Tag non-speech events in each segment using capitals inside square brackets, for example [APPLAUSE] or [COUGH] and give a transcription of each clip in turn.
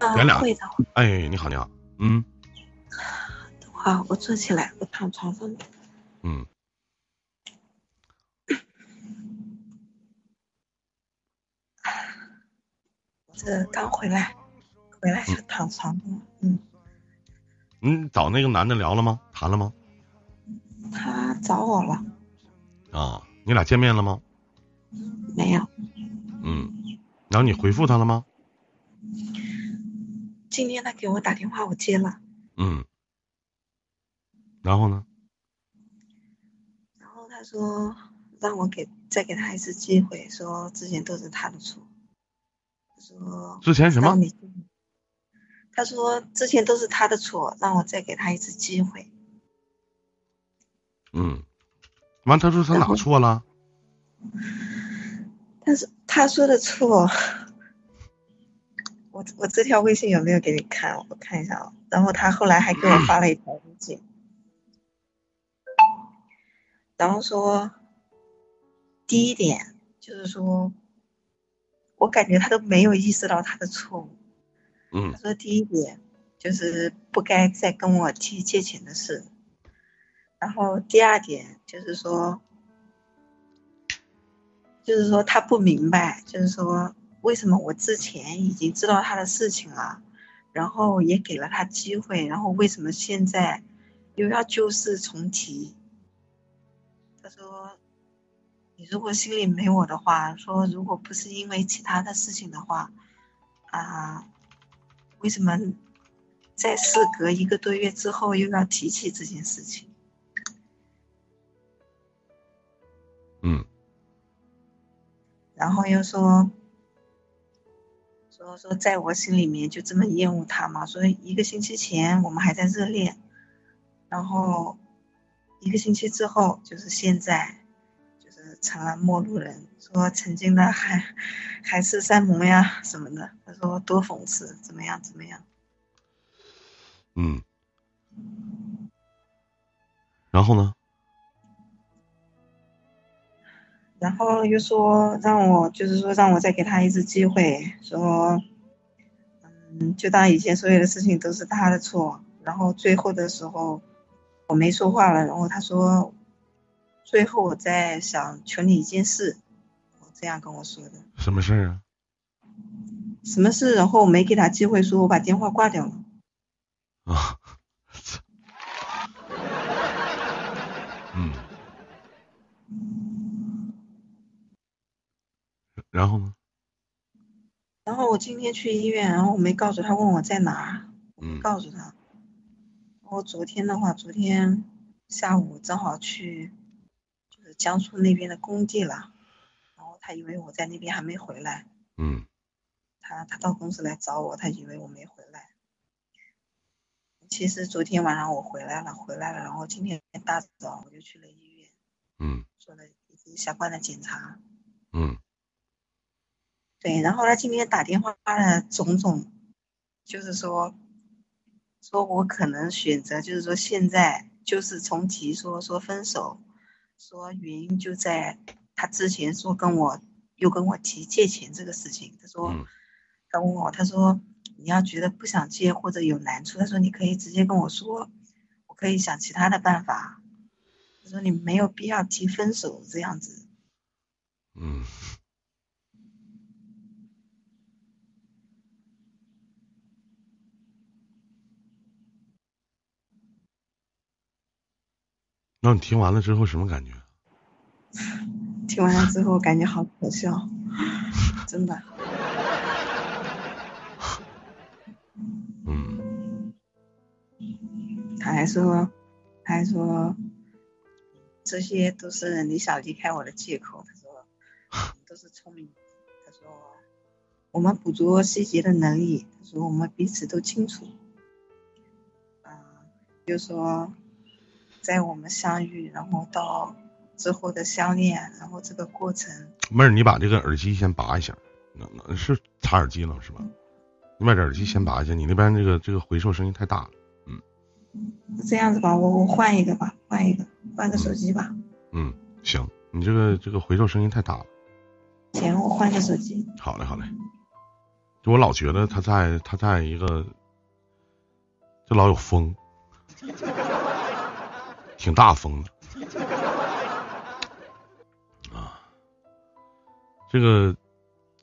啊，咱俩会的。哎，你好，你好，嗯等会儿我坐起来，我躺床上。嗯，我这刚回来，回来就躺床上了。嗯，你找那个男的聊了吗？谈了吗？他找我了啊，你俩见面了吗？没有？嗯，然后你回复他了吗？今天他给我打电话，我接了。嗯，然后呢？然后他说让我给再给他一次机会，说之前都是他的错。他说之前什么他说之前都是他的错，让我再给他一次机会。嗯，完，他说他哪错了？但是他说的错，我我这条微信有没有给你看？我看一下啊。然后他后来还给我发了一条微信，然后说，第一点就是说，我感觉他都没有意识到他的错误。嗯他说第一点就是不该再跟我提借钱的事，然后第二点就是说，就是说他不明白，就是说为什么我之前已经知道他的事情了，然后也给了他机会，然后为什么现在又要旧事重提？他说，你如果心里没我的话，说如果不是因为其他的事情的话，啊。为什么在事隔一个多月之后又要提起这件事情？嗯然后又说说说，在我心里面就这么厌恶他嘛？说一个星期前我们还在热恋，然后一个星期之后就是现在，就是成了陌路人。说曾经的海海誓山盟呀什么的，他说多讽刺，怎么样怎么样？嗯，然后呢？然后又说让我，就是说让我再给他一次机会，说，嗯，就当以前所有的事情都是他的错。然后最后的时候，我没说话了，然后他说，最后我再想求你一件事，我这样跟我说的。什么事儿啊？什么事？然后我没给他机会说，我把电话挂掉了。啊，然后呢？然后我今天去医院，然后我没告诉他，问我在哪，我没嗯告诉他。我昨天的话，昨天下午正好去，就是江苏那边的工地了，然后他以为我在那边还没回来，嗯他他到公司来找我，他以为我没回来。其实昨天晚上我回来了，回来了，然后今天大早我就去了医院，嗯做了一些相关的检查。嗯对，然后他今天打电话了种种，就是说，说我可能选择，就是说现在就是重提说说分手，说原因就在他之前说跟我又跟我提借钱这个事情，他说，嗯他问我，他说你要觉得不想借或者有难处，他说你可以直接跟我说，我可以想其他的办法，他说你没有必要提分手这样子。嗯，那你听完了之后什么感觉？听完了之后感觉好可笑，真的。嗯他还说，他还说，这些都是你想离开我的借口。他说，你都是聪明人。他说，我们捕捉细节的能力，他说我们彼此都清楚。嗯、就说，在我们相遇，然后到之后的相恋，然后这个过程，妹儿，你把这个耳机先拔一下，那那是插耳机了是吧？你把这耳机先拔一下，你那边这个这个回授声音太大了。嗯这样子吧，我我换一个吧，换一个，换个手机吧。嗯，行，你这个这个回授声音太大了。行，我换个手机。好嘞，好嘞。就我老觉得他在他在一个，就老有风，[LAUGHS] 挺大风的 [LAUGHS] 啊。这个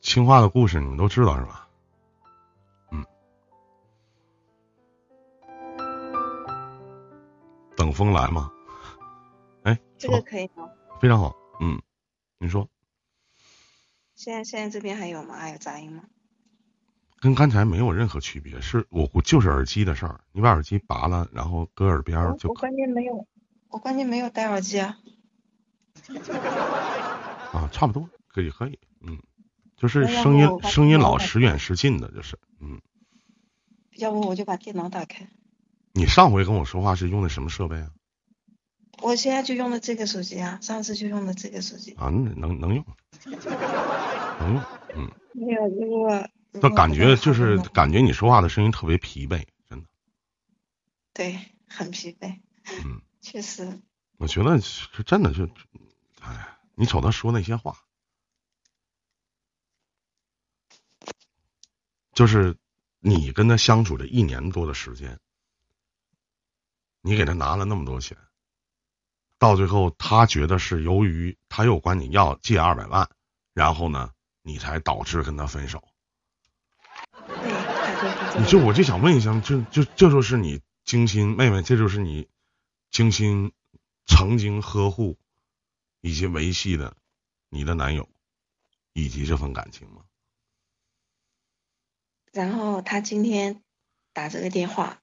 青化的故事你们都知道是吧？嗯，等风来吗？哎，这个可以吗？非常好，嗯，你说。现在现在这边还有吗？还有杂音吗？跟刚才没有任何区别，是我就是耳机的事儿。你把耳机拔了，然后搁耳边就。我关键没有，我关键没有戴耳机啊。啊，差不多，可以可以，嗯，就是声音声音老时远时近的，就是嗯。要不我就把电脑打开。你上回跟我说话是用的什么设备啊？我现在就用的这个手机啊，上次就用的这个手机。啊，能能用，能用，嗯。没有，如果。那感觉就是感觉你说话的声音特别疲惫，真的。对，很疲惫。嗯，确实。我觉得是真的，就，哎，你瞅他说那些话，就是你跟他相处这一年多的时间，你给他拿了那么多钱，到最后他觉得是由于他又管你要借二百万，然后呢，你才导致跟他分手。你就我就想问一下，就就这就是你精心妹妹，这就是你精心曾经呵护以及维系的你的男友以及这份感情吗？然后他今天打这个电话，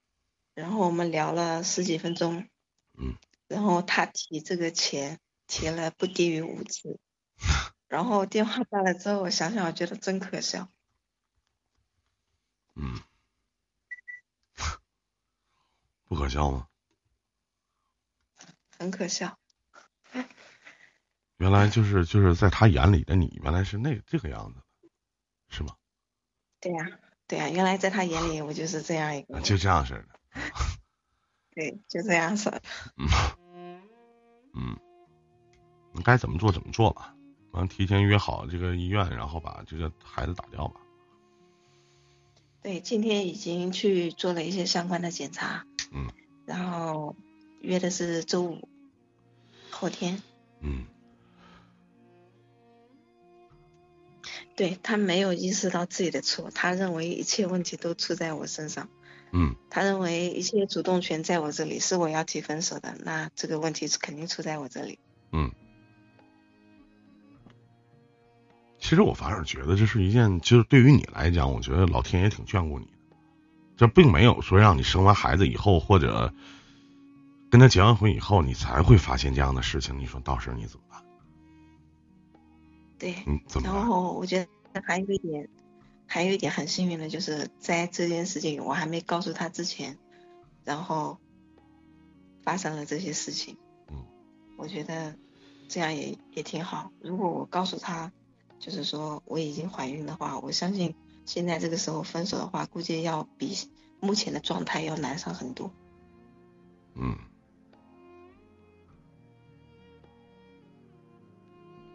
然后我们聊了十几分钟，嗯，然后他提这个钱提了不低于五次，[LAUGHS] 然后电话挂了之后，我想想，我觉得真可笑。嗯。[LAUGHS] 不可笑吗？很可笑。原来就是就是在他眼里的你，原来是那这个样子，是吗？对呀，对呀，原来在他眼里我就是这样一个。就这样式的。对，就这样式的。[LAUGHS] 嗯。嗯。你该怎么做怎么做吧，完提前约好这个医院，然后把这个孩子打掉吧。对，今天已经去做了一些相关的检查。嗯，然后约的是周五，后天。嗯，对他没有意识到自己的错，他认为一切问题都出在我身上。嗯，他认为一切主动权在我这里，是我要提分手的，那这个问题是肯定出在我这里。嗯，其实我反而觉得这是一件，就是对于你来讲，我觉得老天爷挺眷顾你的。这并没有说让你生完孩子以后，或者跟他结完婚以后，你才会发现这样的事情。你说到时候你怎么办？对，嗯，怎么然后我觉得还有一点，还有一点很幸运的就是在这件事情我还没告诉他之前，然后发生了这些事情。嗯，我觉得这样也也挺好。如果我告诉他，就是说我已经怀孕的话，我相信。现在这个时候分手的话，估计要比目前的状态要难上很多。嗯，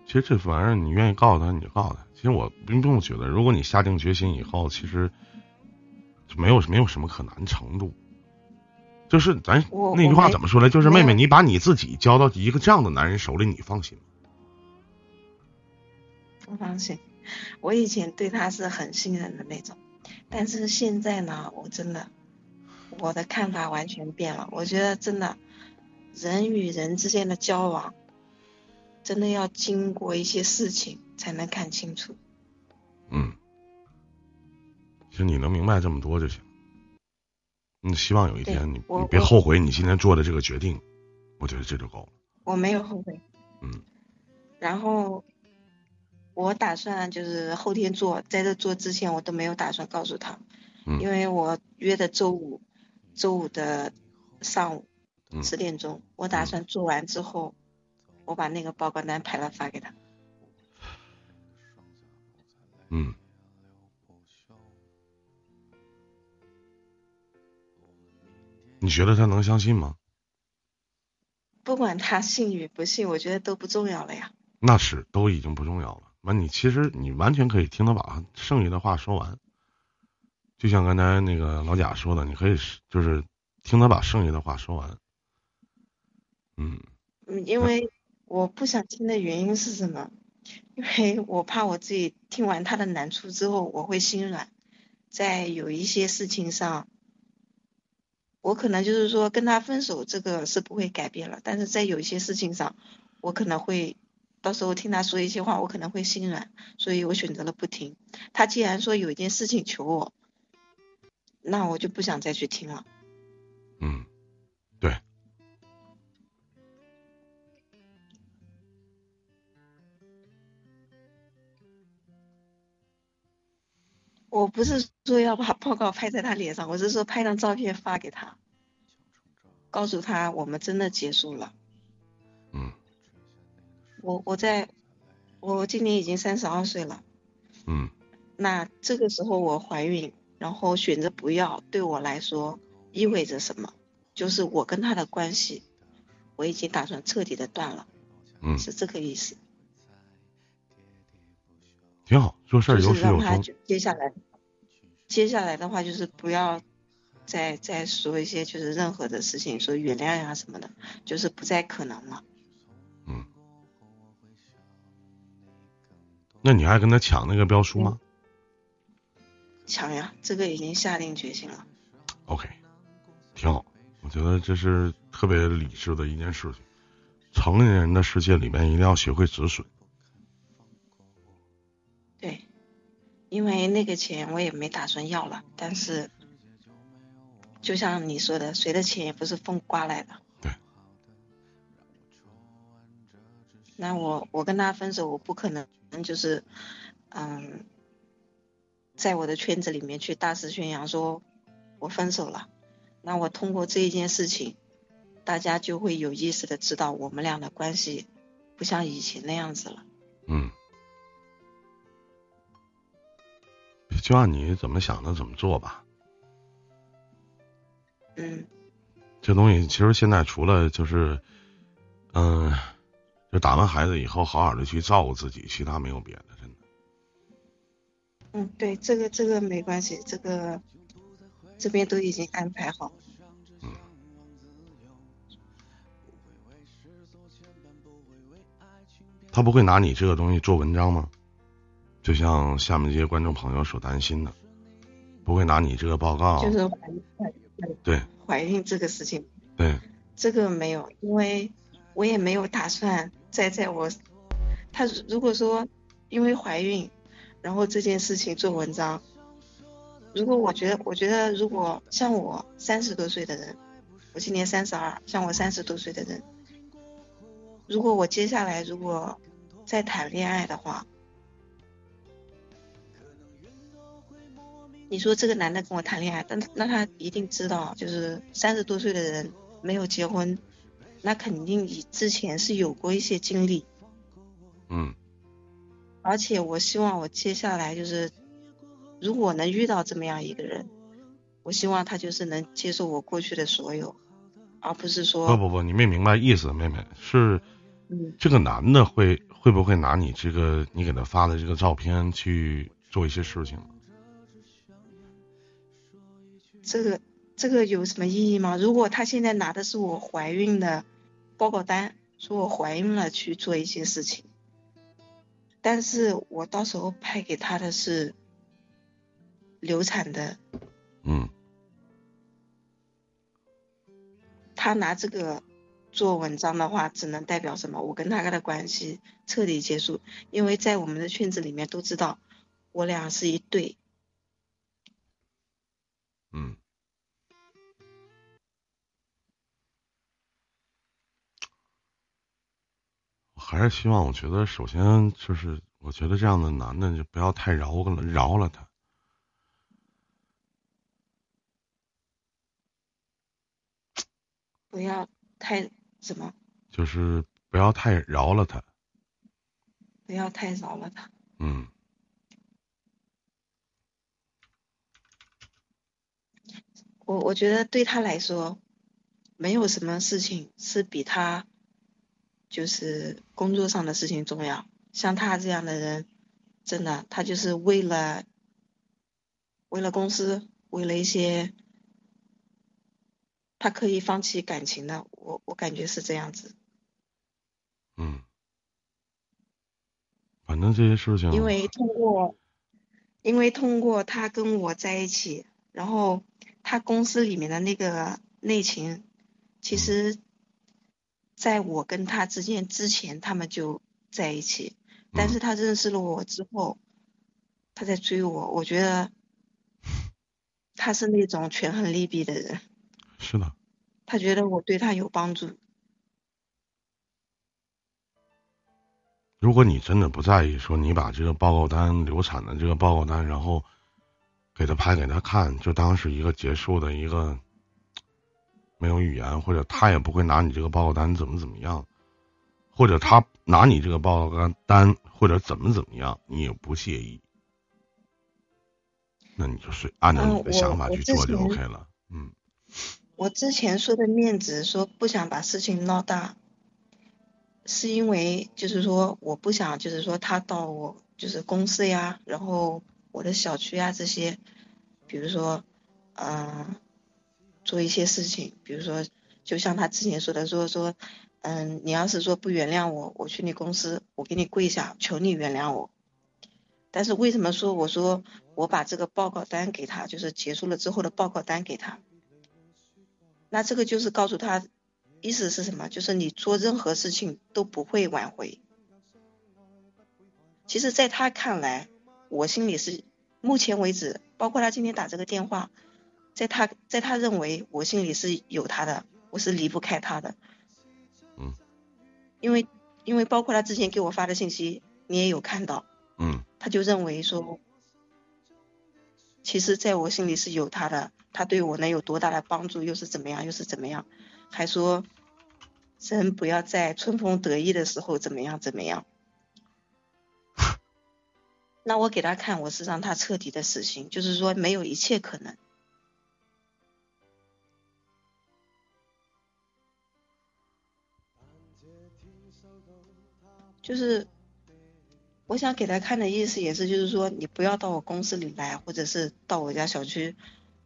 其实这玩意儿你愿意告诉他，你就告诉他。其实我并不觉得，如果你下定决心以后，其实就没有没有什么可难程度。就是咱那句话怎么说来？就是妹妹，你把你自己交到一个这样的男人手里，你放心吗？不放心。我以前对他是很信任的那种，但是现在呢，我真的我的看法完全变了。我觉得真的，人与人之间的交往，真的要经过一些事情才能看清楚。嗯，其实你能明白这么多就行。嗯，希望有一天你你别后悔你今天做的这个决定，我觉得这就够了。我没有后悔。嗯。然后。我打算就是后天做，在这做之前我都没有打算告诉他，因为我约的周五，周五的上午十点钟，我打算做完之后，我把那个报告单拍了发给他。嗯。你觉得他能相信吗？不管他信与不信，我觉得都不重要了呀。那是，都已经不重要了。完，你其实你完全可以听他把剩余的话说完，就像刚才那个老贾说的，你可以就是听他把剩下的话说完。嗯。嗯，因为我不想听的原因是什么？因为我怕我自己听完他的难处之后，我会心软，在有一些事情上，我可能就是说跟他分手，这个是不会改变了。但是在有一些事情上，我可能会到时候听他说一些话，我可能会心软，所以我选择了不听。他既然说有一件事情求我，那我就不想再去听了。嗯，我不是说要把报告拍在他脸上，我是说拍张照片发给他，告诉他我们真的结束了。嗯。我我在，我今年已经三十二岁了。嗯。那这个时候我怀孕，然后选择不要，对我来说意味着什么？就是我跟他的关系，我已经打算彻底的断了。嗯。是这个意思。挺好，做事有始有终。接下来，接下来的话就是不要再再说一些就是任何的事情，说原谅呀什么的，就是不再可能了。嗯。那你还跟他抢那个标书吗？抢呀，这个已经下定决心了。OK，挺好，我觉得这是特别理智的一件事情。成年人的世界里面，一定要学会止损。因为那个钱我也没打算要了，但是就像你说的，谁的钱也不是风刮来的。对。那我我跟他分手，我不可能就是嗯，在我的圈子里面去大肆宣扬说我分手了。那我通过这一件事情，大家就会有意识的知道我们俩的关系不像以前那样子了。嗯。就按你怎么想的怎么做吧。嗯。这东西其实现在除了就是，嗯，就打完孩子以后好好的去照顾自己，其他没有别的，真的。嗯，对，这个这个没关系，这个这边都已经安排好。嗯。他不会拿你这个东西做文章吗？就像下面这些观众朋友所担心的，不会拿你这个报告，就是怀孕，对怀孕这个事情，对这个没有，因为我也没有打算再在我他如果说因为怀孕，然后这件事情做文章，如果我觉得我觉得如果像我三十多岁的人，我今年三十二，像我三十多岁的人，如果我接下来如果再谈恋爱的话。你说这个男的跟我谈恋爱，但那他一定知道，就是三十多岁的人没有结婚，那肯定以之前是有过一些经历。嗯。而且我希望我接下来就是，如果能遇到这么样一个人，我希望他就是能接受我过去的所有，而不是说。不不不，你没明白意思，妹妹是，嗯，这个男的会会不会拿你这个你给他发的这个照片去做一些事情？这个这个有什么意义吗？如果他现在拿的是我怀孕的报告单，说我怀孕了去做一些事情，但是我到时候拍给他的是流产的，嗯，他拿这个做文章的话，只能代表什么？我跟他的关系彻底结束，因为在我们的圈子里面都知道我俩是一对。嗯，我还是希望，我觉得首先就是，我觉得这样的男的就不要太饶了，饶了他，不要太什么，就是不要太饶了他，不要太饶了他，嗯。我我觉得对他来说，没有什么事情是比他就是工作上的事情重要。像他这样的人，真的，他就是为了为了公司，为了一些他可以放弃感情的，我我感觉是这样子。嗯，反正这些事情，因为通过，因为通过他跟我在一起，然后他公司里面的那个内情，其实在我跟他之间之前，他们就在一起，但是他认识了我之后，他在追我，我觉得 [LAUGHS] 他是那种权衡利弊的人。是的。他觉得我对他有帮助。如果你真的不在意，说你把这个报告单、流产的这个报告单，然后给他拍给他看，就当是一个结束的一个 [TSK] 没有语言，或者他也不会拿你这个报告单怎么怎么样，或者他拿你这个报告单单或者怎么怎么样，你也不介意，那你就是按照你的想法去做就 OK 了。嗯。我之前说的面子，说不想把事情闹大。是因为就是说我不想就是说他到我就是公司呀，然后我的小区啊这些，比如说嗯做一些事情，比如说就像他之前说的说说嗯你要是说不原谅我，我去你公司我给你跪下求你原谅我。但是为什么说我说我把这个报告单给他，就是结束了之后的报告单给他，那这个就是告诉他。意思是什么？就是你做任何事情都不会挽回。其实，在他看来，我心里是目前为止，包括他今天打这个电话，在他在他认为我心里是有他的，我是离不开他的。嗯。因为因为包括他之前给我发的信息，你也有看到。嗯。他就认为说，其实在我心里是有他的，他对我能有多大的帮助，又是怎么样，又是怎么样，还说。人不要在春风得意的时候怎么样怎么样？那我给他看，我是让他彻底的死心，就是说没有一切可能。就是我想给他看的意思也是，就是说你不要到我公司里来，或者是到我家小区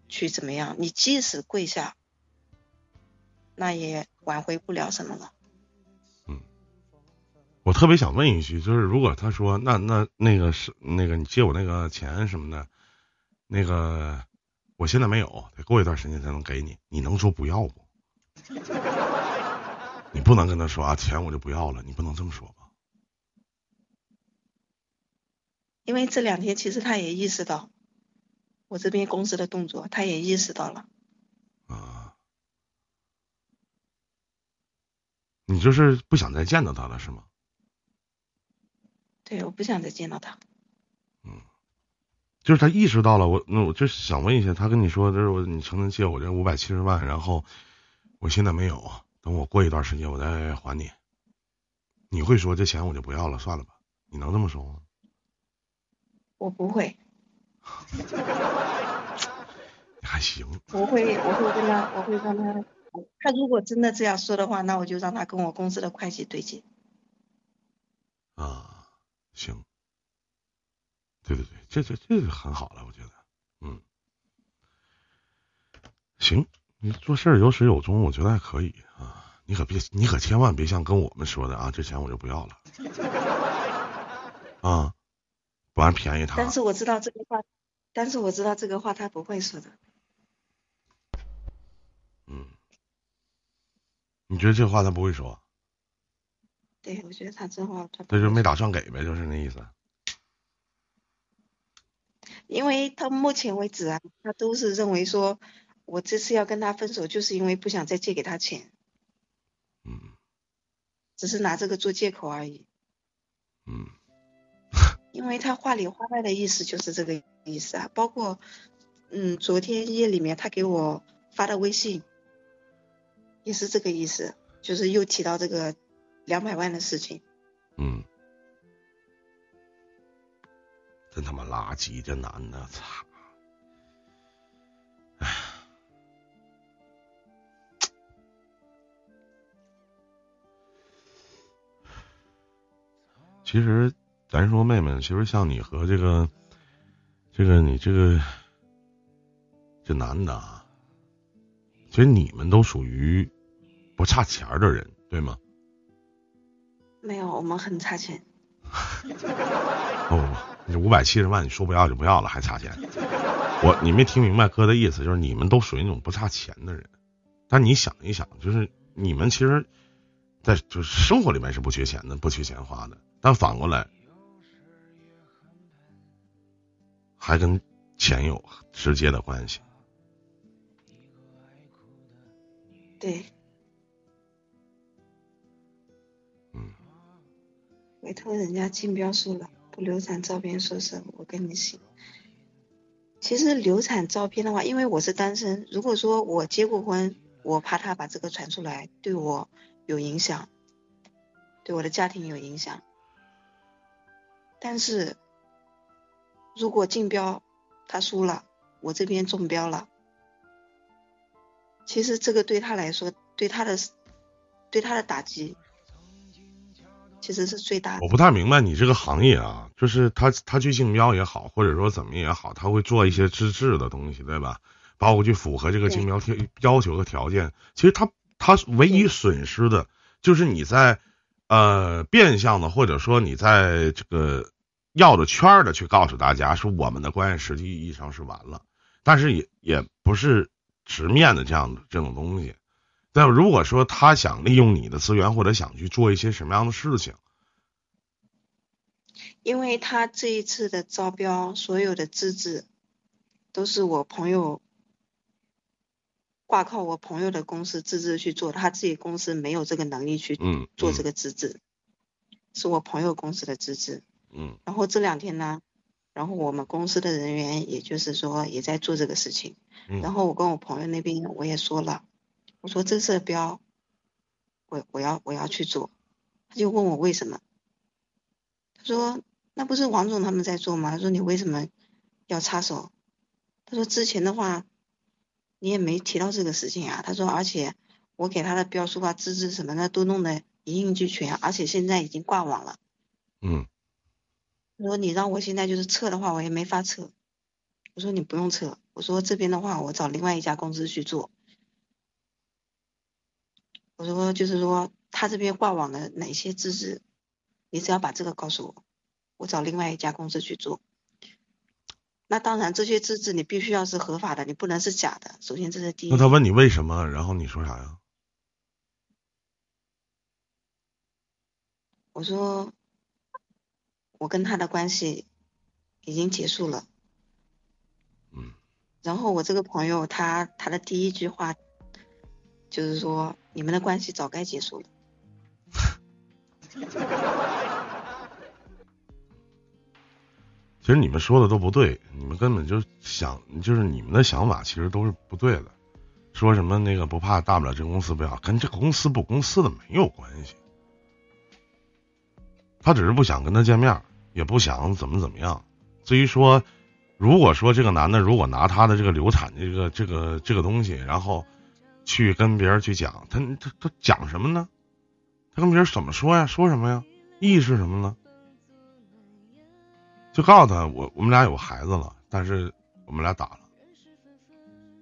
去怎么样？你即使跪下。那也挽回不了什么了。嗯，我特别想问一句，就是如果他说那那那个是那个你借我那个钱什么的，那个我现在没有，得过一段时间才能给你，你能说不要不？[LAUGHS] 你不能跟他说啊，钱我就不要了，你不能这么说吧？因为这两天其实他也意识到我这边公司的动作，他也意识到了。啊你就是不想再见到他了，是吗？对，我不想再见到他。嗯，就是他意识到了，我那我就想问一下，他跟你说，就是我你曾经借我这五百七十万，然后我现在没有，等我过一段时间我再还你。你会说这钱我就不要了，算了吧？你能这么说吗？我不会。[LAUGHS] 还行。我会，我会跟他，我会让他。他如果真的这样说的话，那我就让他跟我公司的会计对接。啊，行，对对对，这这这就很好了，我觉得，嗯，行，你做事有始有终，我觉得还可以啊。你可别，你可千万别像跟我们说的啊，这钱我就不要了，啊，不然便宜他。但是我知道这个话，但是我知道这个话他不会说的。嗯。你觉得这话他不会说？对，我觉得他这话他。他就没打算给呗，就是那意思。因为他目前为止啊，他都是认为说，我这次要跟他分手，就是因为不想再借给他钱。嗯。只是拿这个做借口而已。嗯。[LAUGHS] 因为他话里话外的意思就是这个意思啊，包括嗯，昨天夜里面他给我发的微信。也是这个意思，就是又提到这个两百万的事情。嗯，真他妈垃圾，这男的，操！其实咱说妹妹，其实像你和这个，这个你这个这男的啊，其实你们都属于不差钱的人，对吗？没有，我们很差钱。不不不，你五百七十万，你说不要就不要了，还差钱？我你没听明白哥的意思，就是你们都属于那种不差钱的人。但你想一想，就是你们其实，在就是生活里面是不缺钱的，不缺钱花的。但反过来，还跟钱有直接的关系。对。委托人家竞标输了，不流产照片说是我跟你信。其实流产照片的话，因为我是单身，如果说我结过婚，我怕他把这个传出来，对我有影响，对我的家庭有影响。但是，如果竞标他输了，我这边中标了，其实这个对他来说，对他的对他的打击。其实是最大的。我不太明白你这个行业啊，就是他他去竞标也好，或者说怎么也好，他会做一些资质的东西，对吧？包括去符合这个竞标条要求和条件。其实他他唯一损失的就是你在呃变相的，或者说你在这个绕着圈儿的去告诉大家说我们的关系实际意义上是完了，但是也也不是直面的这样的这种东西。但如果说他想利用你的资源，或者想去做一些什么样的事情，因为他这一次的招标，所有的资质都是我朋友挂靠我朋友的公司资质去做，他自己公司没有这个能力去做这个资质，是我朋友公司的资质。嗯。然后这两天呢，然后我们公司的人员，也就是说也在做这个事情。嗯。然后我跟我朋友那边我也说了。我说这色标，我我要我要去做，他就问我为什么，他说那不是王总他们在做吗？他说你为什么要插手？他说之前的话你也没提到这个事情啊。他说而且我给他的标书啊、资质什么的都弄得一应俱全，而且现在已经挂网了。嗯。他说你让我现在就是撤的话，我也没法撤。我说你不用撤，我说这边的话我找另外一家公司去做。我说，就是说，他这边挂网的哪些资质，你只要把这个告诉我，我找另外一家公司去做。那当然，这些资质你必须要是合法的，你不能是假的。首先这是第一。那他问你为什么，然后你说啥呀？我说，我跟他的关系已经结束了。嗯。然后我这个朋友，他他的第一句话就是说。你们的关系早该结束了。[LAUGHS] 其实你们说的都不对，你们根本就想，就是你们的想法其实都是不对的。说什么那个不怕，大不了这公司不要，跟这个公司不公司的没有关系。他只是不想跟他见面，也不想怎么怎么样。至于说，如果说这个男的如果拿他的这个流产这个这个这个东西，然后。去跟别人去讲，他他他讲什么呢？他跟别人怎么说呀？说什么呀？意义是什么呢？就告诉他，我我们俩有孩子了，但是我们俩打了，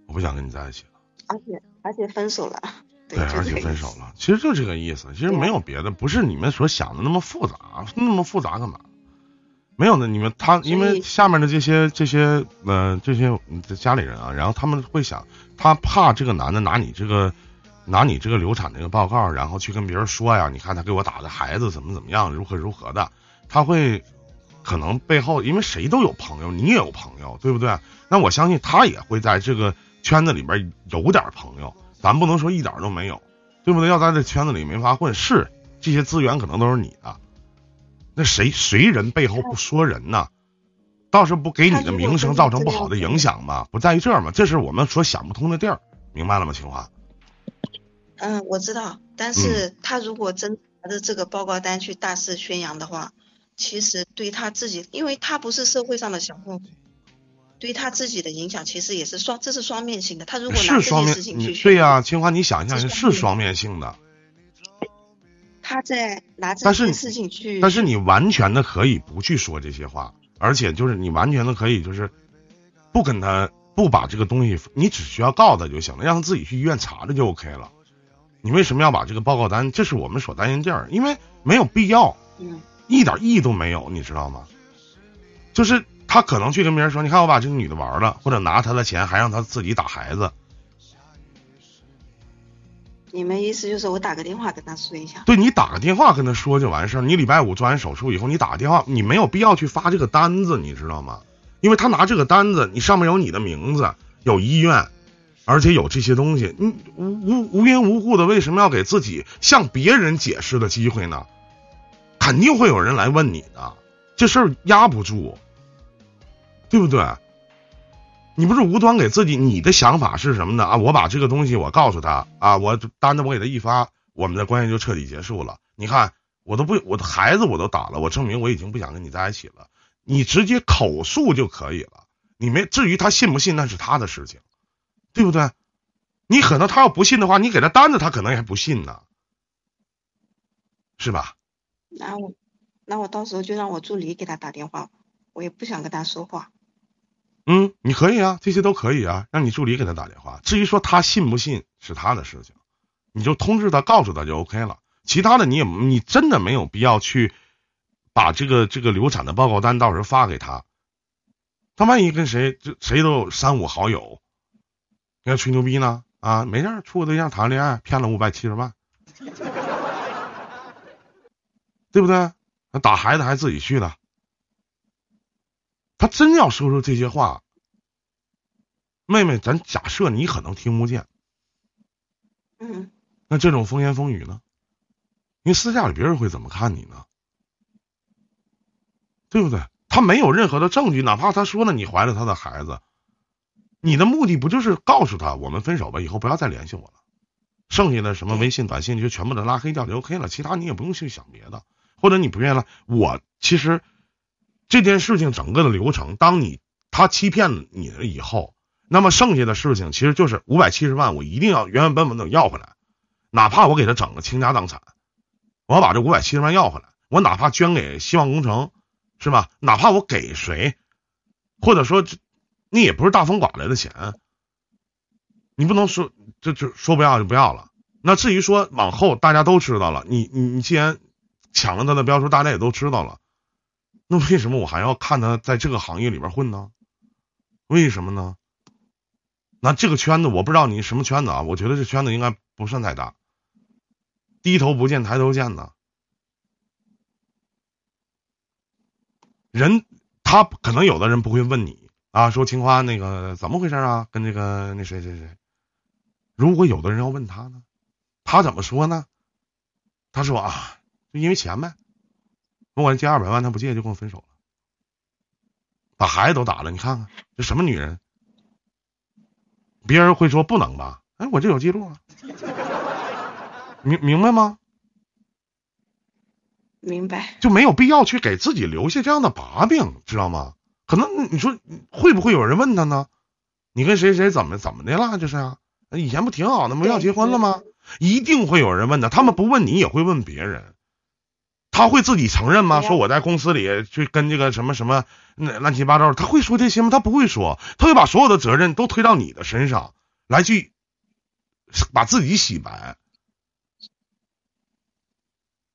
我不想跟你在一起了。而且而且分手了。对，而且分手了。其实就这个意思，其实没有别的，不是你们所想的那么复杂，那么复杂干嘛？没有呢，你们他因为下面的这些这些呃这些家里人啊，然后他们会想，他怕这个男的拿你这个拿你这个流产这个报告，然后去跟别人说呀，你看他给我打的孩子怎么怎么样，如何如何的，他会可能背后因为谁都有朋友，你也有朋友，对不对？那我相信他也会在这个圈子里边有点朋友，咱不能说一点都没有，对不对？要在这圈子里没法混，是这些资源可能都是你的。那谁谁人背后不说人呢？倒是不给你的名声造成不好的影响吗？不在于这儿吗？这是我们所想不通的地儿，明白了吗？清华。嗯，我知道，但是他如果真拿着这个报告单去大肆宣扬的话，其实对他自己，因为他不是社会上的小混混，对他自己的影响其实也是双，这是双面性的。他如果拿这件事情去，对呀，清华，你想一下，是双面性的。他在拿这件事情去，但是你完全的可以不去说这些话，而且就是你完全的可以就是不跟他不把这个东西，你只需要告他就行了，让他自己去医院查查就 OK 了。你为什么要把这个报告单？这是我们所担心地儿，因为没有必要，一点意义都没有，你知道吗？就是他可能去跟别人说，你看我把这个女的玩了，或者拿他的钱，还让他自己打孩子。你们意思就是我打个电话跟他说一下？对你打个电话跟他说就完事儿。你礼拜五做完手术以后，你打个电话，你没有必要去发这个单子，你知道吗？因为他拿这个单子，你上面有你的名字，有医院，而且有这些东西，你无无无缘无故的为什么要给自己向别人解释的机会呢？肯定会有人来问你的，这事儿压不住，对不对？你不是无端给自己，你的想法是什么呢？啊，我把这个东西我告诉他啊，我单子我给他一发，我们的关系就彻底结束了。你看，我都不，我的孩子我都打了，我证明我已经不想跟你在一起了。你直接口述就可以了，你没至于他信不信那是他的事情，对不对？你可能他要不信的话，你给他单子他可能也还不信呢，是吧？那我那我到时候就让我助理给他打电话，我也不想跟他说话。嗯，你可以啊，这些都可以啊，让你助理给他打电话。至于说他信不信是他的事情，你就通知他，告诉他就 OK 了。其他的你也你真的没有必要去。把这个这个流产的报告单到时候发给他，他万一跟谁就谁都有三五好友，跟他吹牛逼呢啊，没事处个对象谈恋爱骗了五百七十万，对不对？那打孩子还自己去的，他真要说出这些话，妹妹，咱假设你可能听不见，嗯，那这种风言风语呢？因为私下里别人会怎么看你呢？对不对？他没有任何的证据，哪怕他说了你怀了他的孩子，你的目的不就是告诉他我们分手吧，以后不要再联系我了，剩下的什么微信、短信就全部都拉黑掉就 OK 了，其他你也不用去想别的，或者你不愿意了，我其实这件事情整个的流程，当你他欺骗你了以后，那么剩下的事情其实就是五百七十万，我一定要原原本本的要回来，哪怕我给他整个倾家荡产，我要把这五百七十万要回来，我哪怕捐给希望工程。是吧？哪怕我给谁，或者说，这那也不是大风刮来的钱，你不能说这就说不要就不要了。那至于说往后大家都知道了，你你你既然抢了他的标书，大家也都知道了，那为什么我还要看他在这个行业里边混呢？为什么呢？那这个圈子我不知道你什么圈子啊？我觉得这圈子应该不算太大，低头不见抬头见的。人他可能有的人不会问你啊，说青花那个怎么回事啊？跟那个那谁谁谁，如果有的人要问他呢，他怎么说呢？他说啊，就因为钱呗，我管借二百万，他不借就跟我分手了，把孩子都打了。你看看这什么女人？别人会说不能吧？哎，我这有记录啊，明明白吗？明白，就没有必要去给自己留下这样的把柄，知道吗？可能你说会不会有人问他呢？你跟谁谁怎么怎么的了？就是啊，以前不挺好的吗？要结婚了吗？一定会有人问的。他们不问你，也会问别人。他会自己承认吗？说我在公司里去跟这个什么什么那乱七八糟，他会说这些吗？他不会说，他会把所有的责任都推到你的身上来去把自己洗白。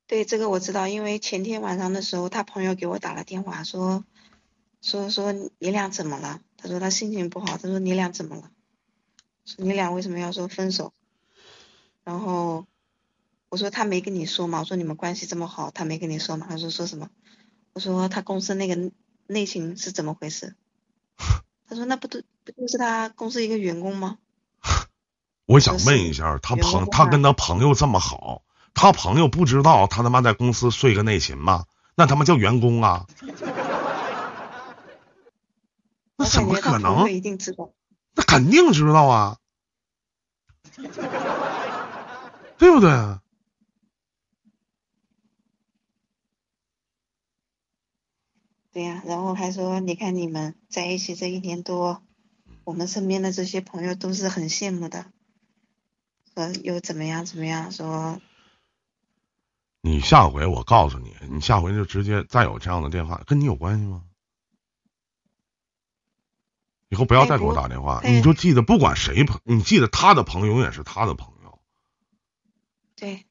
对这个我知道，因为前天晚上的时候，他朋友给我打了电话，说说说你俩怎么了？他说他心情不好，他说你俩怎么了？说你俩为什么要说分手？然后我说他没跟你说嘛，我说你们关系这么好，他没跟你说嘛？他说说什么？我说他公司那个内情是怎么回事？[LAUGHS] 他说那不都不就是他公司一个员工吗？我想问一下，他朋他跟他朋友这么好？他朋友不知道他他妈在公司睡个内勤吗？那他妈叫员工啊？那怎么可能？那肯定知道啊，[LAUGHS] 对不对？对呀，然后还说，你看你们在一起这一年多，我们身边的这些朋友都是很羡慕的，说又怎么样怎么样说。你下回我告诉你，你下回就直接再有这样的电话，跟你有关系吗？以后不要再给我打电话，你就记得不管谁朋，你记得他的朋友永远是他的朋友。对。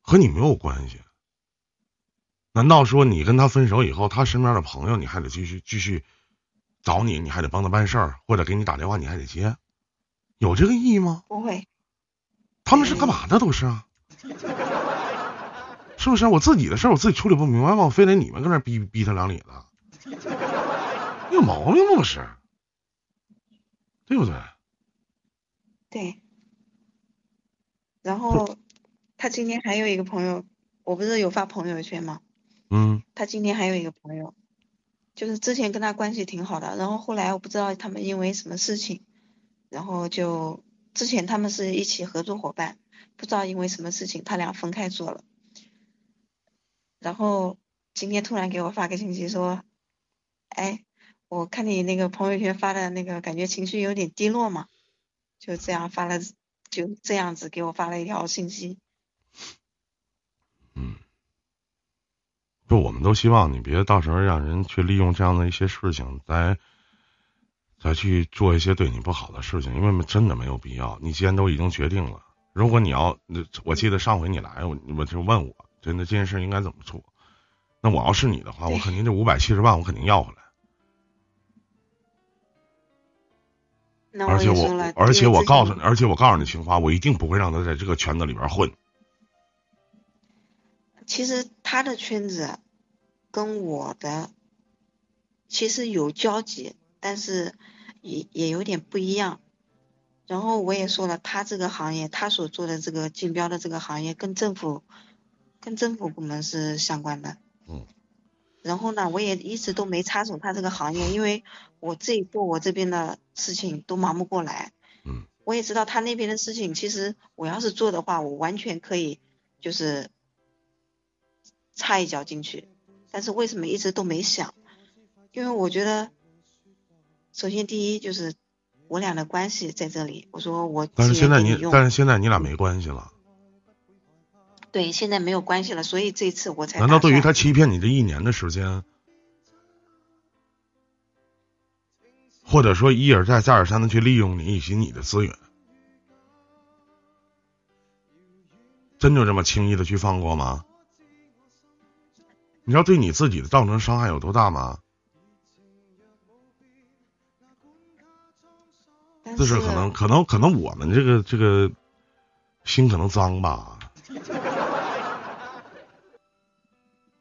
和你没有关系。难道说你跟他分手以后，他身边的朋友你还得继续继续找你，你还得帮他办事儿，或者给你打电话你还得接，有这个意义吗？不会。他们是干嘛的？都是啊。是不是？我自己的事儿我自己处理不明白吗？我非得你们搁那逼逼他两里子，有毛病吗？不是，对不对？对。然后他今天还有一个朋友，我不是有发朋友圈吗？嗯，他今天还有一个朋友，就是之前跟他关系挺好的，然后后来我不知道他们因为什么事情，然后就之前他们是一起合作伙伴，不知道因为什么事情他俩分开做了，然后今天突然给我发个信息说，哎，我看你那个朋友圈发的那个感觉情绪有点低落嘛，就这样发了，就这样子给我发了一条信息。不，我们都希望你别到时候让人去利用这样的一些事情，来再去做一些对你不好的事情，因为真的没有必要。你既然都已经决定了，如果你要，我记得上回你来，我我就问我，真的这件事应该怎么做？那我要是你的话，我肯定这五百七十万我肯定要回来。而且我，而且我告诉你，而且我告诉你情话，我一定不会让他在这个圈子里边混。其实他的圈子跟我的其实有交集，但是也也有点不一样。然后我也说了，他这个行业，他所做的这个竞标的这个行业，跟政府跟政府部门是相关的。嗯。然后呢，我也一直都没插手他这个行业，因为我自己做我这边的事情都忙不过来。嗯。我也知道他那边的事情，其实我要是做的话，我完全可以就是。插一脚进去，但是为什么一直都没想？因为我觉得，首先第一就是我俩的关系在这里。我说我，但是现在你，但是现在你俩没关系了。对，现在没有关系了，所以这次我才。难道对于他欺骗你这一年的时间，或者说一而再再而三的去利用你以及你的资源，真就这么轻易的去放过吗？你知道对你自己的造成伤害有多大吗？就是可能可能可能我们这个这个心可能脏吧。[LAUGHS]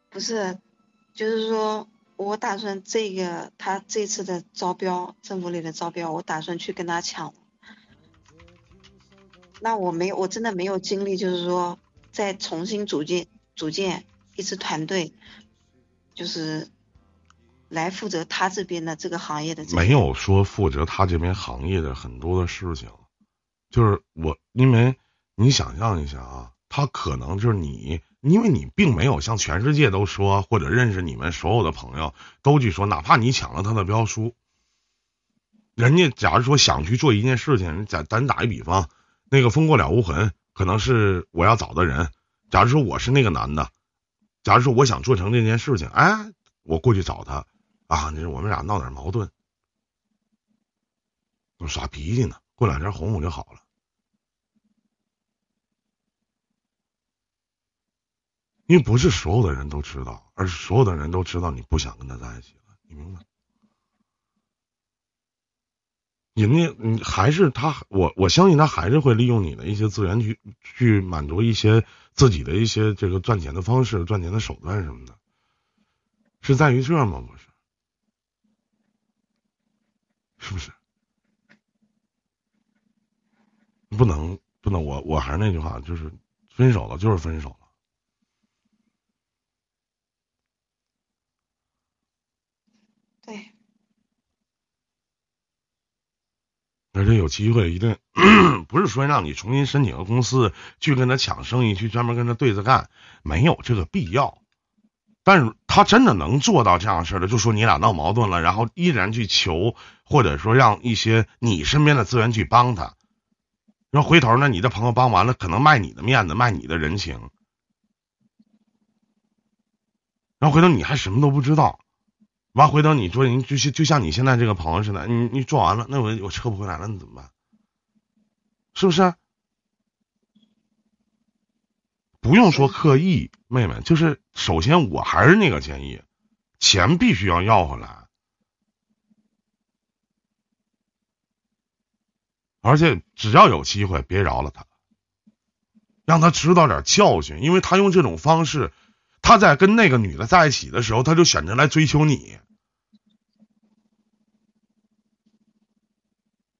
不是，就是说我打算这个他这次的招标，政府里的招标，我打算去跟他抢。那我没有，我真的没有精力，就是说再重新组建组建。一支团队，就是来负责他这边的这个行业的。没有说负责他这边行业的很多的事情，就是我，因为你想象一下啊，他可能就是你，因为你并没有向全世界都说，或者认识你们所有的朋友都去说，哪怕你抢了他的标书，人家假如说想去做一件事情，咱咱打一比方，那个风过了无痕，可能是我要找的人，假如说我是那个男的。假如说我想做成这件事情，哎，我过去找他啊，你说我们俩闹点矛盾，我耍脾气呢，过两天哄哄就好了。因为不是所有的人都知道，而是所有的人都知道你不想跟他在一起了，你明白？人家你还是他，我我相信他还是会利用你的一些资源去去满足一些自己的一些这个赚钱的方式、赚钱的手段什么的，是在于这吗？不是，是不是？不能不能，我我还是那句话，就是分手了就是分手了。而且有机会一定 [CLEARS THROAT] 不是说让你重新申请个公司去跟他抢生意，去专门跟他对着干，没有这个必要。但是他真的能做到这样事儿的，就说你俩闹矛盾了，然后依然去求，或者说让一些你身边的资源去帮他，然后回头呢，你的朋友帮完了，可能卖你的面子，卖你的人情，然后回头你还什么都不知道，完回头你说你就像就像你现在这个朋友似的，你你做完了，那我我撤不回来了，你怎么办？是不是？不用说刻意，妹妹，就是首先我还是那个建议，钱必须要要回来，而且只要有机会，别饶了他，让他知道点教训，因为他用这种方式，他在跟那个女的在一起的时候，他就选择来追求你。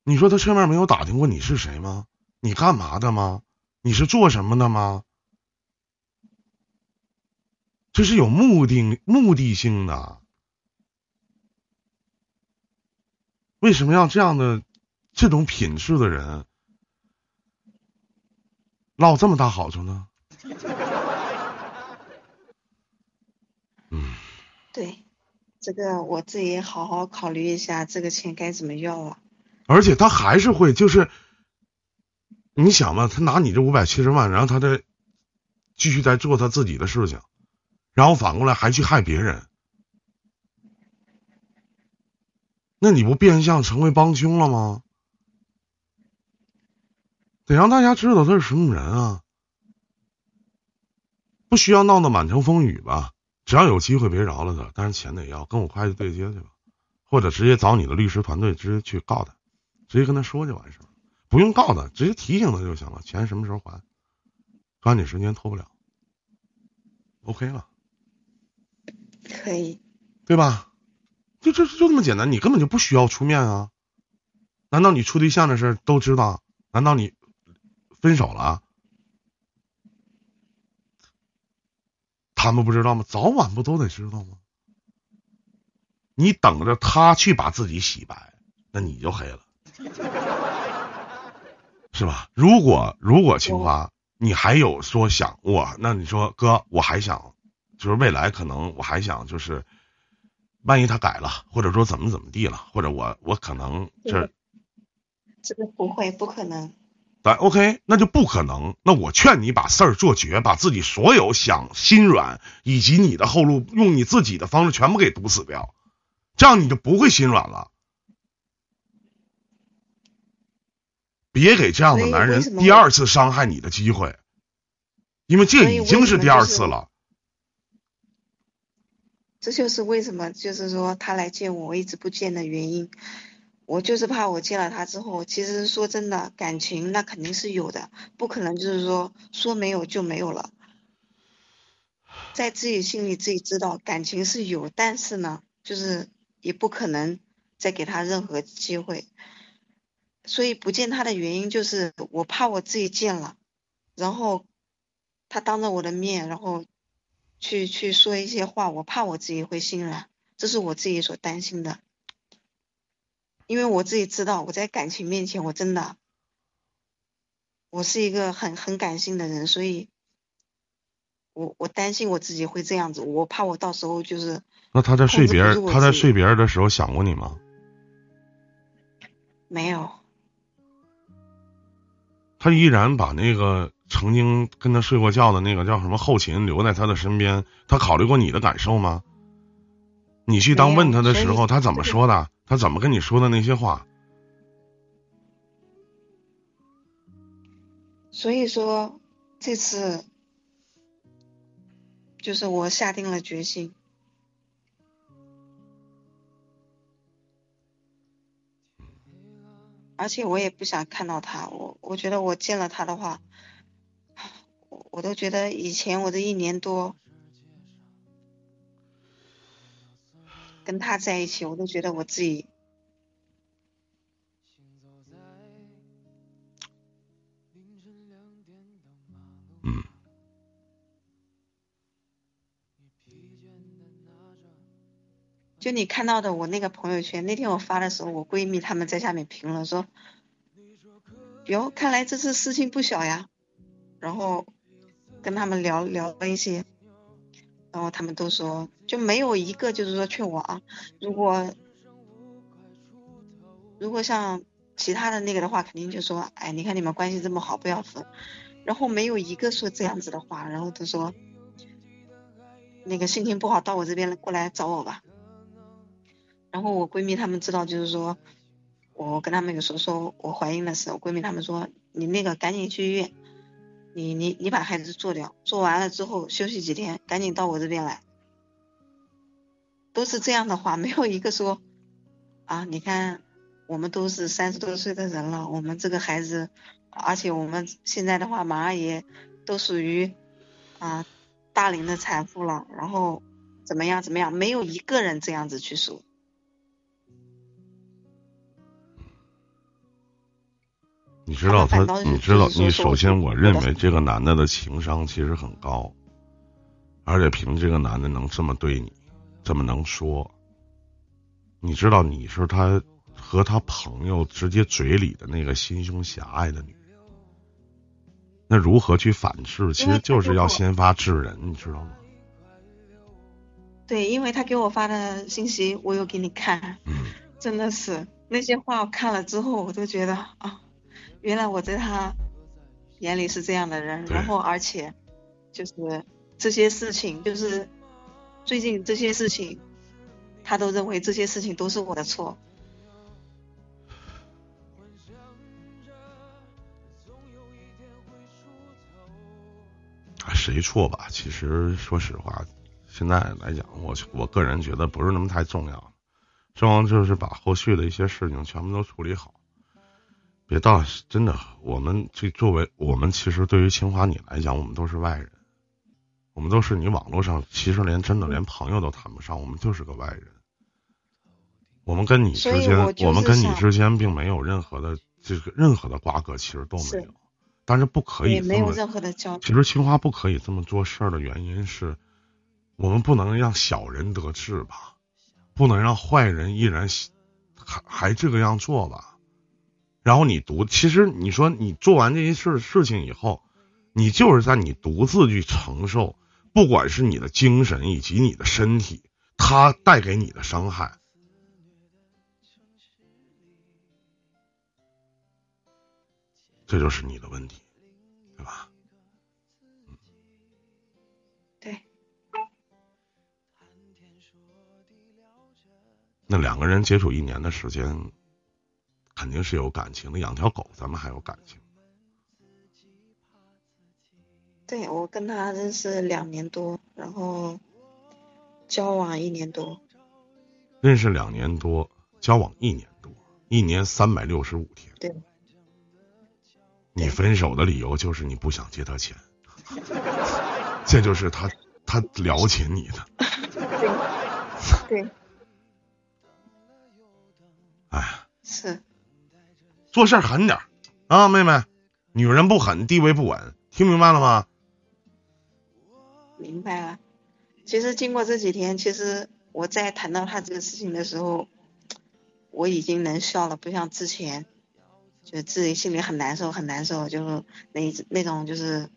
你说他侧面没有打听过你是谁吗？你干嘛的吗？你是做什么的吗？这是有目的、目的性的。为什么要这样的这种品质的人捞这么大好处呢？对，这个我自己好好考虑一下，这个钱该怎么要啊？而且他还是会，就是你想嘛，他拿你这五百七十万，然后他再继续在做他自己的事情，然后反过来还去害别人，那你不变相成为帮凶了吗？得让大家知道他是什么人啊！不需要闹得满城风雨吧？只要有机会别饶了他，但是钱得要，跟我会计对接去吧，或者直接找你的律师团队直接去告他。直接跟他说就完事儿，不用告他，直接提醒他就行了。钱什么时候还？抓紧时间，拖不了。OK 了，可以，对吧？就就就这么简单，你根本就不需要出面啊。难道你处对象的事都知道？难道你分手了？他们不知道吗？早晚不都得知道吗？你等着他去把自己洗白，那你就黑了。[LAUGHS] 是吧？如果如果青花，你还有说想我，那你说哥，我还想，就是未来可能我还想，就是万一他改了，或者说怎么怎么地了，或者我我可能这这个不会，不可能。对，OK，那就不可能。那我劝你把事儿做绝，把自己所有想心软以及你的后路，用你自己的方式全部给堵死掉，这样你就不会心软了。别给这样的男人第二次伤害你的机会，因为这已经是第二次了。这就是为什么，就是说他来见我，我一直不见的原因。我就是怕我见了他之后，其实说真的，感情那肯定是有的，不可能就是说说没有就没有了。在自己心里自己知道感情是有，但是呢，就是也不可能再给他任何机会。所以不见他的原因就是我怕我自己见了，然后他当着我的面，然后去去说一些话，我怕我自己会心软，这是我自己所担心的。因为我自己知道我在感情面前我真的，我是一个很很感性的人，所以，我我担心我自己会这样子，我怕我到时候就是。那他在睡别人他在睡别人的时候想过你吗？没有。他依然把那个曾经跟他睡过觉的那个叫什么后勤留在他的身边，他考虑过你的感受吗？你去当问他的时候，他怎么说的？他怎么跟你说的那些话？所以说，这次就是我下定了决心。而且我也不想看到他，我我觉得我见了他的话，我我都觉得以前我这一年多跟他在一起，我都觉得我自己。就你看到的我那个朋友圈，那天我发的时候，我闺蜜她们在下面评论说：“哟，看来这次事情不小呀。”然后跟他们聊聊了一些，然后他们都说就没有一个就是说劝我啊，如果如果像其他的那个的话，肯定就说：“哎，你看你们关系这么好，不要分。”然后没有一个说这样子的话，然后都说那个心情不好到我这边过来找我吧。然后我闺蜜她们知道，就是说，我跟她们有说说我怀孕的时候，闺蜜她们说你那个赶紧去医院，你你你把孩子做掉，做完了之后休息几天，赶紧到我这边来，都是这样的话，没有一个说啊，你看我们都是三十多岁的人了，我们这个孩子，而且我们现在的话马上也都属于啊大龄的产妇了，然后。怎么样？怎么样？没有一个人这样子去说。你知道他？你知道？你首先，我认为这个男的的情商其实很高，而且凭这个男的能这么对你，这么能说，你知道你是他和他朋友直接嘴里的那个心胸狭隘的女人，那如何去反制？其实就是要先发制人，你知道吗？对，因为他给我发的信息，我有给你看，真的是那些话我看了之后，我都觉得啊，原来我在他眼里是这样的人，然后而且就是这些事情，就是最近这些事情，他都认为这些事情都是我的错。谁错吧？其实说实话。现在来讲，我我个人觉得不是那么太重要，重要就是把后续的一些事情全部都处理好。别到真的，我们这作为我们其实对于清华你来讲，我们都是外人，我们都是你网络上其实连真的连朋友都谈不上，我们就是个外人。我们跟你之间，我们跟你之间并没有任何的这个任何的瓜葛，其实都没有。但是不可以没有任何的交。其实清华不可以这么做事儿的原因是。我们不能让小人得志吧，不能让坏人依然还还这个样做吧。然后你独，其实你说你做完这些事事情以后，你就是在你独自去承受，不管是你的精神以及你的身体，它带给你的伤害，这就是你的问题。对吧？对那两个人接触一年的时间，肯定是有感情的。养条狗，咱们还有感情。对，我跟他认识两年多，然后交往一年多。认识两年多，交往一年多，一年三百六十五天。对。你分手的理由就是你不想借他钱，[LAUGHS] 这就是他他了解你的。对。对。哎，是，做事狠点啊，妹妹，女人不狠，地位不稳，听明白了吗？明白了。其实经过这几天，其实我在谈到他这个事情的时候，我已经能笑了，不像之前，就自己心里很难受，很难受，就是那那种就是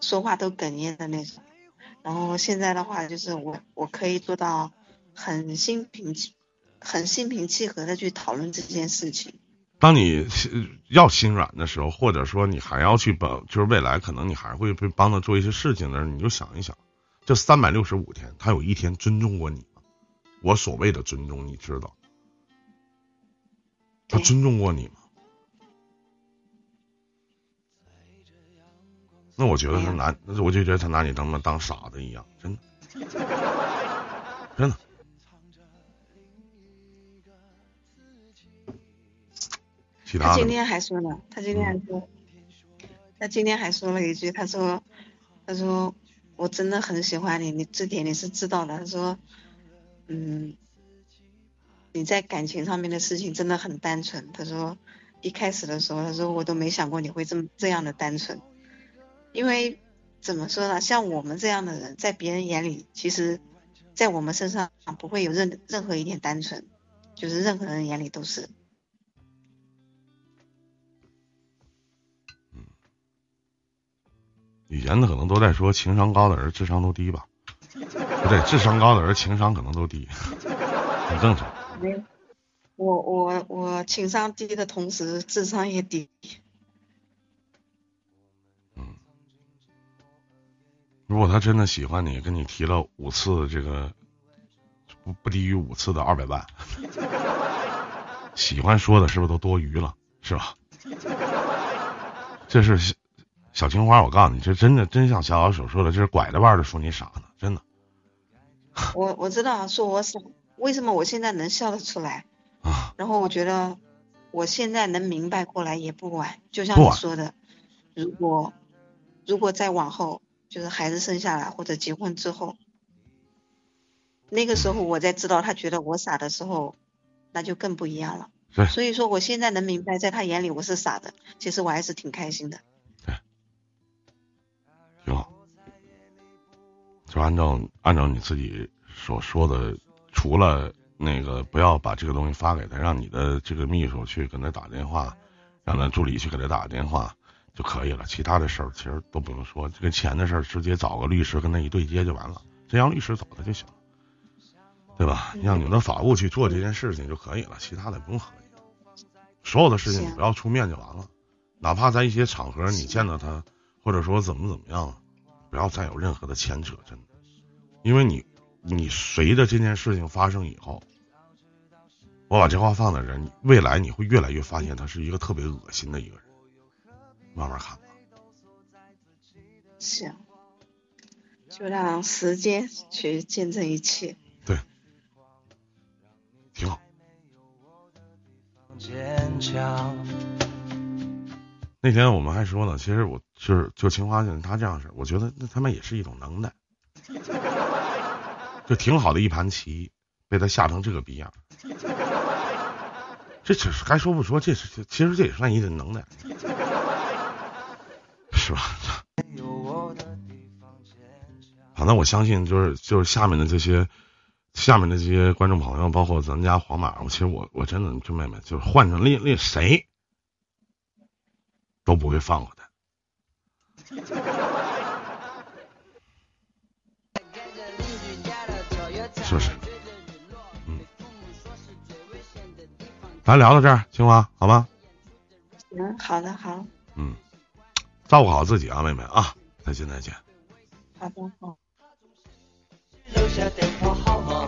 说话都哽咽的那种。然后现在的话，就是我我可以做到很心平气。很心平气和的去讨论这件事情。当你要心软的时候，或者说你还要去帮，就是未来可能你还会被帮他做一些事情的时候，你就想一想，这三百六十五天，他有一天尊重过你吗？我所谓的尊重，你知道，他尊重过你吗？那我觉得他拿，我就觉得他拿你当当傻子一样，真的，[LAUGHS] 真的。他今天还说呢，他今天还说，他今天还说了一句，他说，他说我真的很喜欢你，你这点你是知道的。他说，嗯，你在感情上面的事情真的很单纯。他说，一开始的时候，他说我都没想过你会这么这样的单纯，因为怎么说呢，像我们这样的人，在别人眼里，其实，在我们身上不会有任任何一点单纯，就是任何人眼里都是。以前的可能都在说情商高的人智商都低吧，不对，智商高的人情商可能都低，很正常。没有，我我我情商低的同时智商也低。嗯，如果他真的喜欢你，跟你提了五次这个不不低于五次的二百万。喜欢说的是不是都多余了？是吧？这是小青花，我告诉你，这真的真像小小手说的，这是拐着弯的说你傻呢，真的。我我知道，说我傻，为什么我现在能笑得出来？啊。然后我觉得，我现在能明白过来也不晚。就像你说的，如果如果再往后，就是孩子生下来或者结婚之后，那个时候我再知道他觉得我傻的时候。那就更不一样了。对，所以说我现在能明白，在他眼里我是傻的，其实我还是挺开心的。对，挺好。就按照按照你自己所说的，除了那个不要把这个东西发给他，让你的这个秘书去跟他打电话，让他助理去给他打电话就可以了。其他的事儿其实都不用说，这个钱的事儿直接找个律师跟他一对接就完了，只要律师找他就行。对吧？让你们的法务去做这件事情就可以了，其他的不用合计。所有的事情你不要出面就完了，哪怕在一些场合你见到他，或者说怎么怎么样，不要再有任何的牵扯，真的。因为你，你随着这件事情发生以后，我把这话放在这儿，未来你会越来越发现他是一个特别恶心的一个人。慢慢看吧。行，就让时间去见证一切。对。挺好。那天我们还说呢，其实我就是就青花像他这样式，我觉得那他妈也是一种能耐，就挺好的一盘棋，被他下成这个逼样。这只是该说不说，这是其实这也算一种能耐，是吧？[LAUGHS] 反正我相信，就是就是下面的这些。下面的这些观众朋友，包括咱家皇马，我其实我我真的，就妹妹，就是换成另另谁都不会放过，是不是？嗯，咱聊到这儿，青花，好吗？嗯，好的，好。嗯，照顾好自己啊，妹妹啊，再见，再见。好的，好。留下电话号码。